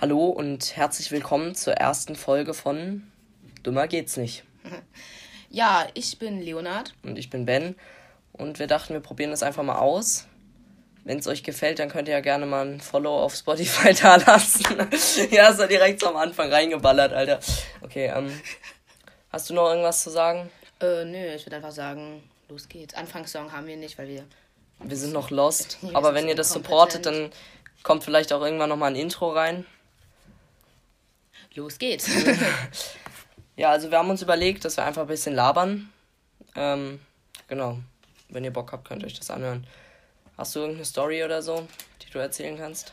Hallo und herzlich willkommen zur ersten Folge von Dümmer geht's nicht. Ja, ich bin Leonard. Und ich bin Ben. Und wir dachten, wir probieren das einfach mal aus. Wenn es euch gefällt, dann könnt ihr ja gerne mal ein Follow auf Spotify da lassen. ja, ist ja direkt am Anfang reingeballert, Alter. Okay, ähm. Hast du noch irgendwas zu sagen? Äh, nö, ich würde einfach sagen, los geht's. Anfangssong haben wir nicht, weil wir. Wir sind noch lost. aber wenn ihr das supportet, dann kommt vielleicht auch irgendwann nochmal ein Intro rein. Los geht's. ja, also wir haben uns überlegt, dass wir einfach ein bisschen labern. Ähm, genau. Wenn ihr Bock habt, könnt ihr euch das anhören. Hast du irgendeine Story oder so, die du erzählen kannst?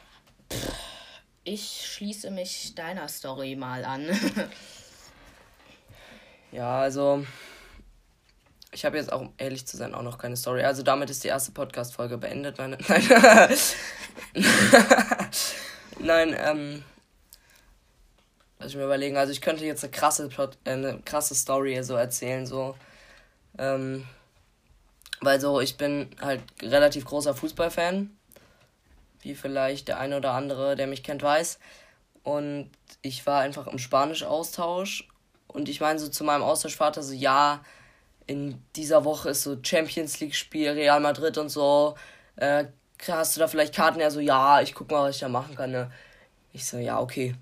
Ich schließe mich deiner Story mal an. ja, also ich habe jetzt auch, ehrlich zu sein, auch noch keine Story. Also damit ist die erste Podcast-Folge beendet. Meine, nein, nein, ähm, lass ich mir überlegen. Also ich könnte jetzt eine krasse, Plot, äh, eine krasse Story so erzählen, so. Ähm, weil so, ich bin halt relativ großer Fußballfan. Wie vielleicht der eine oder andere, der mich kennt, weiß. Und ich war einfach im Spanisch-Austausch. Und ich meine so zu meinem Austauschvater so, ja, in dieser Woche ist so Champions League-Spiel, Real Madrid und so. Äh, hast du da vielleicht Karten? Er so, ja, ich guck mal, was ich da machen kann. Ne? Ich so, ja, okay.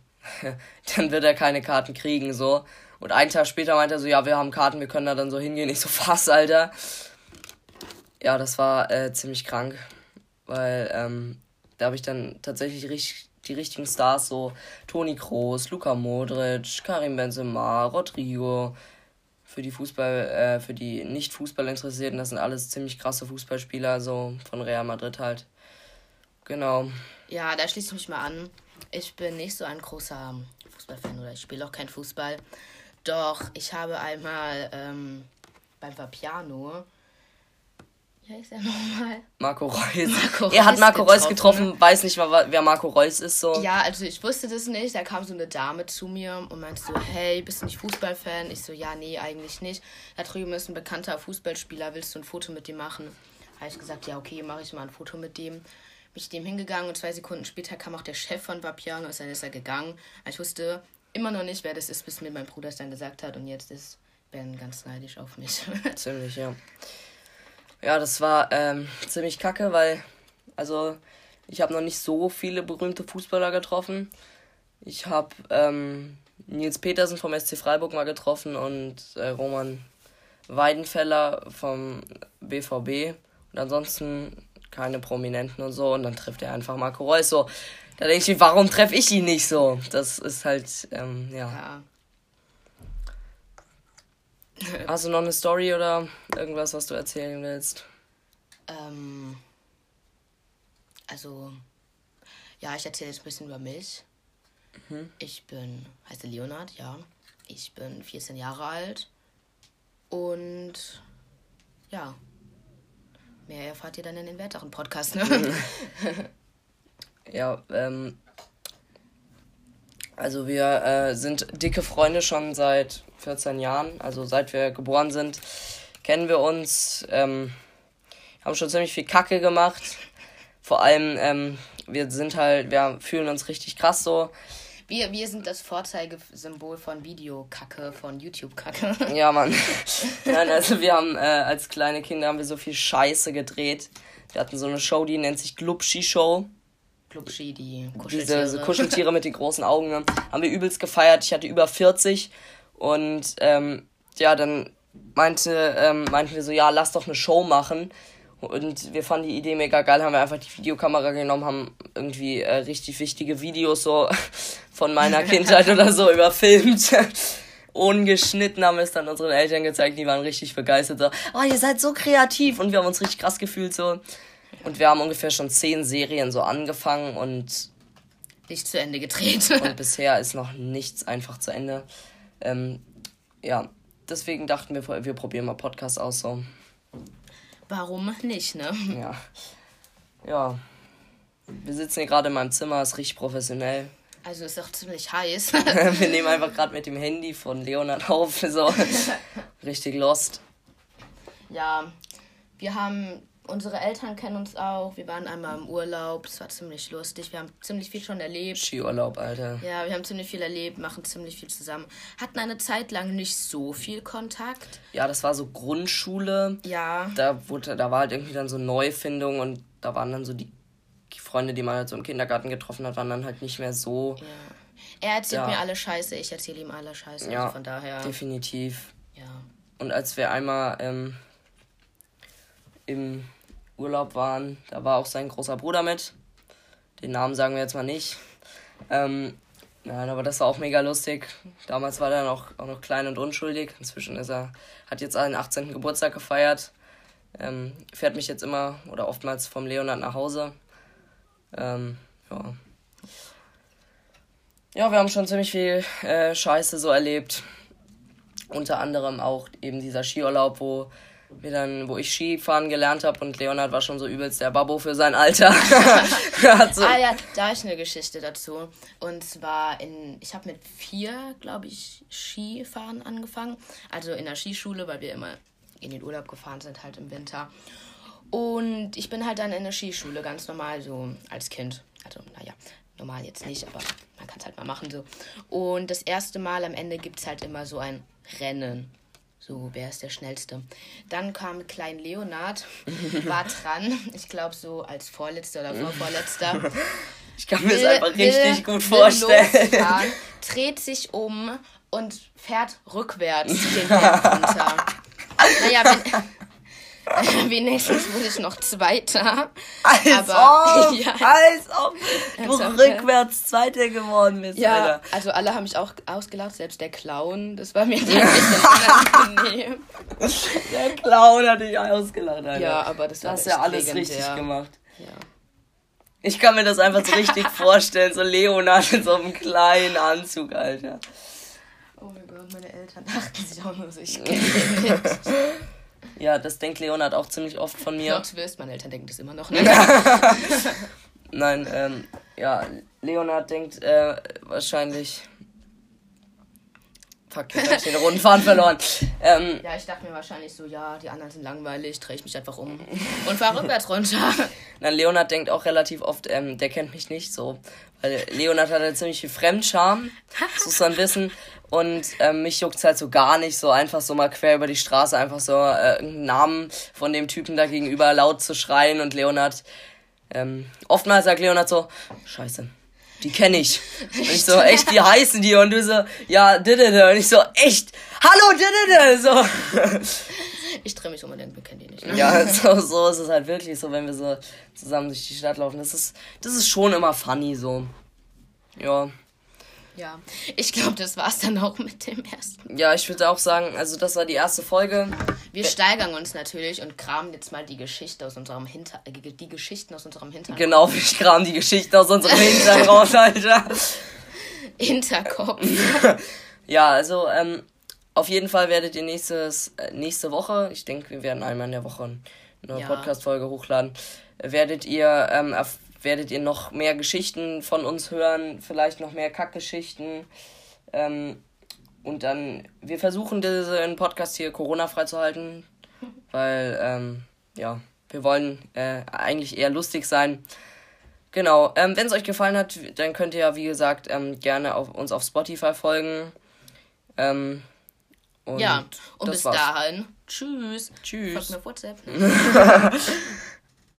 dann wird er keine Karten kriegen, so. Und einen Tag später meinte er so, ja, wir haben Karten, wir können da dann so hingehen. Ich so, fass, Alter. Ja, das war äh, ziemlich krank, weil ähm, da habe ich dann tatsächlich richtig, die richtigen Stars, so Toni Kroos, Luka Modric, Karim Benzema, Rodrigo, für die Fußball, äh, für die nicht Fußball interessierten, das sind alles ziemlich krasse Fußballspieler, so von Real Madrid halt. Genau. Ja, da schließe ich mich mal an. Ich bin nicht so ein großer Fußballfan oder ich spiele auch kein Fußball. Doch ich habe einmal ähm, beim Vapiano wie heißt er nochmal? Marco Reus. Marco er hat Marco Reus getroffen, getroffen weiß nicht, wer Marco Reus ist so. Ja, also ich wusste das nicht. Da kam so eine Dame zu mir und meinte so, hey, bist du nicht Fußballfan? Ich so, ja, nee, eigentlich nicht. Da drüben ist ein bekannter Fußballspieler, willst du ein Foto mit dem machen? Habe ich gesagt, ja, okay, mache ich mal ein Foto mit dem. Bin ich dem hingegangen und zwei Sekunden später kam auch der Chef von Vapiano, und dann ist er gegangen. Ich wusste immer noch nicht, wer das ist, bis mir mein Bruder es dann gesagt hat und jetzt ist Ben ganz neidisch auf mich. Ziemlich, ja. Ja, das war ähm, ziemlich kacke, weil, also, ich habe noch nicht so viele berühmte Fußballer getroffen. Ich habe ähm, Nils Petersen vom SC Freiburg mal getroffen und äh, Roman Weidenfeller vom BVB. Und ansonsten keine Prominenten und so. Und dann trifft er einfach Marco Reus so. Da denke ich mir, warum treffe ich ihn nicht so? Das ist halt, ähm, ja. ja. Hast du noch eine Story oder irgendwas, was du erzählen willst? Ähm, also, ja, ich erzähle jetzt ein bisschen über mich. Mhm. Ich bin, heiße Leonard, ja. Ich bin 14 Jahre alt. Und ja, mehr erfahrt ihr dann in den weiteren Podcasts, ne? ja, ähm, also wir äh, sind dicke Freunde schon seit 14 Jahren. Also seit wir geboren sind, kennen wir uns. Ähm, haben schon ziemlich viel Kacke gemacht. Vor allem, ähm, wir sind halt, wir fühlen uns richtig krass so. Wir, wir sind das Vorzeigesymbol von Videokacke, von YouTube-Kacke. Ja, Mann. Nein, also wir haben äh, als kleine Kinder haben wir so viel Scheiße gedreht. Wir hatten so eine Show, die nennt sich Glubschi Show. Glubschi, die Kuscheltiere. Diese Kuscheltiere mit den großen Augen. Ne? Haben wir übelst gefeiert. Ich hatte über 40 und ähm, ja, dann meinte, ähm, meinten wir so, ja, lass doch eine Show machen. Und wir fanden die Idee mega geil, haben wir einfach die Videokamera genommen, haben irgendwie äh, richtig wichtige Videos so von meiner Kindheit oder so überfilmt. Ungeschnitten haben wir es dann unseren Eltern gezeigt, die waren richtig begeistert. So, oh, ihr seid so kreativ und wir haben uns richtig krass gefühlt so. Und wir haben ungefähr schon zehn Serien so angefangen und nicht zu Ende gedreht. und bisher ist noch nichts einfach zu Ende. Ähm, ja, deswegen dachten wir, wir probieren mal Podcast aus so. Warum nicht, ne? Ja. Ja. Wir sitzen hier gerade in meinem Zimmer, ist richtig professionell. Also ist auch ziemlich heiß. wir nehmen einfach gerade mit dem Handy von Leonard auf, so richtig lost. Ja, wir haben unsere Eltern kennen uns auch. Wir waren einmal im Urlaub. Es war ziemlich lustig. Wir haben ziemlich viel schon erlebt. Skiurlaub, Alter. Ja, wir haben ziemlich viel erlebt, machen ziemlich viel zusammen. Hatten eine Zeit lang nicht so viel Kontakt. Ja, das war so Grundschule. Ja. Da wurde, da war halt irgendwie dann so Neufindung und da waren dann so die Freunde, die man halt so im Kindergarten getroffen hat, waren dann halt nicht mehr so. Ja. Er erzählt Ja. mir alle Scheiße, ich erzähle ihm alle Scheiße. Ja, Also von daher. definitiv. Ja. Und als wir einmal ähm, im Urlaub waren, da war auch sein großer Bruder mit. Den Namen sagen wir jetzt mal nicht. Ähm, nein, aber das war auch mega lustig. Damals war er noch, auch noch klein und unschuldig. Inzwischen ist er, hat jetzt seinen 18. Geburtstag gefeiert. Ähm, fährt mich jetzt immer oder oftmals vom Leonard nach Hause. Ähm, ja. Ja, wir haben schon ziemlich viel äh, Scheiße so erlebt. Unter anderem auch eben dieser Skiurlaub, wo wir dann, wo ich Skifahren gelernt habe und Leonard war schon so übelst der Babbo für sein Alter. Er so, Ah ja, da ist eine Geschichte dazu. Und zwar in, ich habe mit vier, glaube ich, Skifahren angefangen. Also in der Skischule, weil wir immer in den Urlaub gefahren sind, halt im Winter. Und ich bin halt dann in der Skischule, ganz normal, so als Kind. Also, naja, normal jetzt nicht, aber man kann es halt mal machen so. Und das erste Mal am Ende gibt es halt immer so ein Rennen. So, wer ist der Schnellste? Dann kam Klein Leonard, war dran. Ich glaube, so als Vorletzter oder Vorvorletzter. ich kann mir das einfach richtig gut vorstellen. losfahren, dreht sich um und fährt rückwärts den Berg runter. Naja, wenn, wenigstens wurde ich noch Zweiter. Als Aber- ob, ja. als ob du Als ob, rückwärts Zweiter geworden bist, Ja, Alter. also alle haben mich auch ausgelacht, selbst der Clown. Das war mir bisschen unangenehm. Der Clown hat dich ausgelacht, Alter. Ja, aber das Du war hast echt ja alles legendär. richtig gemacht. Ja. Ich kann mir das einfach so richtig vorstellen, so Leonard in so einem kleinen Anzug, Alter. Oh mein Gott, meine Eltern dachten sich auch nur so, ich kenne den nicht. Ja, das denkt Leonard auch ziemlich oft von mir. Plot Twist, meine Eltern denken das immer noch nicht. Nein, ähm, ja, Leonard denkt äh, wahrscheinlich. Fuck, jetzt hab ich den Rundenfahren verloren. Ähm, Ja, ich dachte mir wahrscheinlich so, ja, die anderen sind langweilig, drehe ich mich einfach um und fahre rückwärts runter. nein, Leonard denkt auch relativ oft, ähm, der kennt mich nicht so. Weil Leonard hat halt ziemlich viel Fremdscham, das muss man wissen. Und ähm, mich juckt's halt so gar nicht, so einfach so mal quer über die Straße, einfach so äh, irgendeinen Namen von dem Typen da gegenüber laut zu schreien. Und Leonard, ähm, oftmals sagt Leonard so, scheiße, die kenne ich. Und ich so, echt, wie heißen die? Und du so, ja, didede. Und ich so, echt, hallo, didede. So. Ich drehe mich um und denke, wir kennen die nicht. Ne? Ja, so, so ist es halt wirklich so, wenn wir so zusammen durch die Stadt laufen. Das ist, das ist schon immer funny so. Ja. Ja, ich glaube, das war's dann auch mit dem ersten. Ja, ich würde auch sagen, also das war die erste Folge. Wir steigern uns natürlich und kramen jetzt mal die Geschichte aus unserem Hinter die Geschichten aus unserem Hinterkopf. Genau, ich kram die Geschichte aus unserem Hintern raus, Alter. Hinterkopf. Ja, also, ähm, auf jeden Fall werdet ihr nächstes, äh, nächste Woche, ich denke, wir werden einmal in der Woche eine Ja. Podcast-Folge hochladen, werdet ihr, ähm, werdet ihr noch mehr Geschichten von uns hören, vielleicht noch mehr Kackgeschichten. Ähm, und dann, wir versuchen diesen Podcast hier Corona-frei zu halten, weil, ähm, ja, wir wollen äh, eigentlich eher lustig sein. Genau, ähm, wenn es euch gefallen hat, dann könnt ihr ja, wie gesagt, ähm, gerne auf, uns auf Spotify folgen. Ähm, und Ja, und bis war's. dahin. Tschüss. Tschüss. Folgt mir WhatsApp.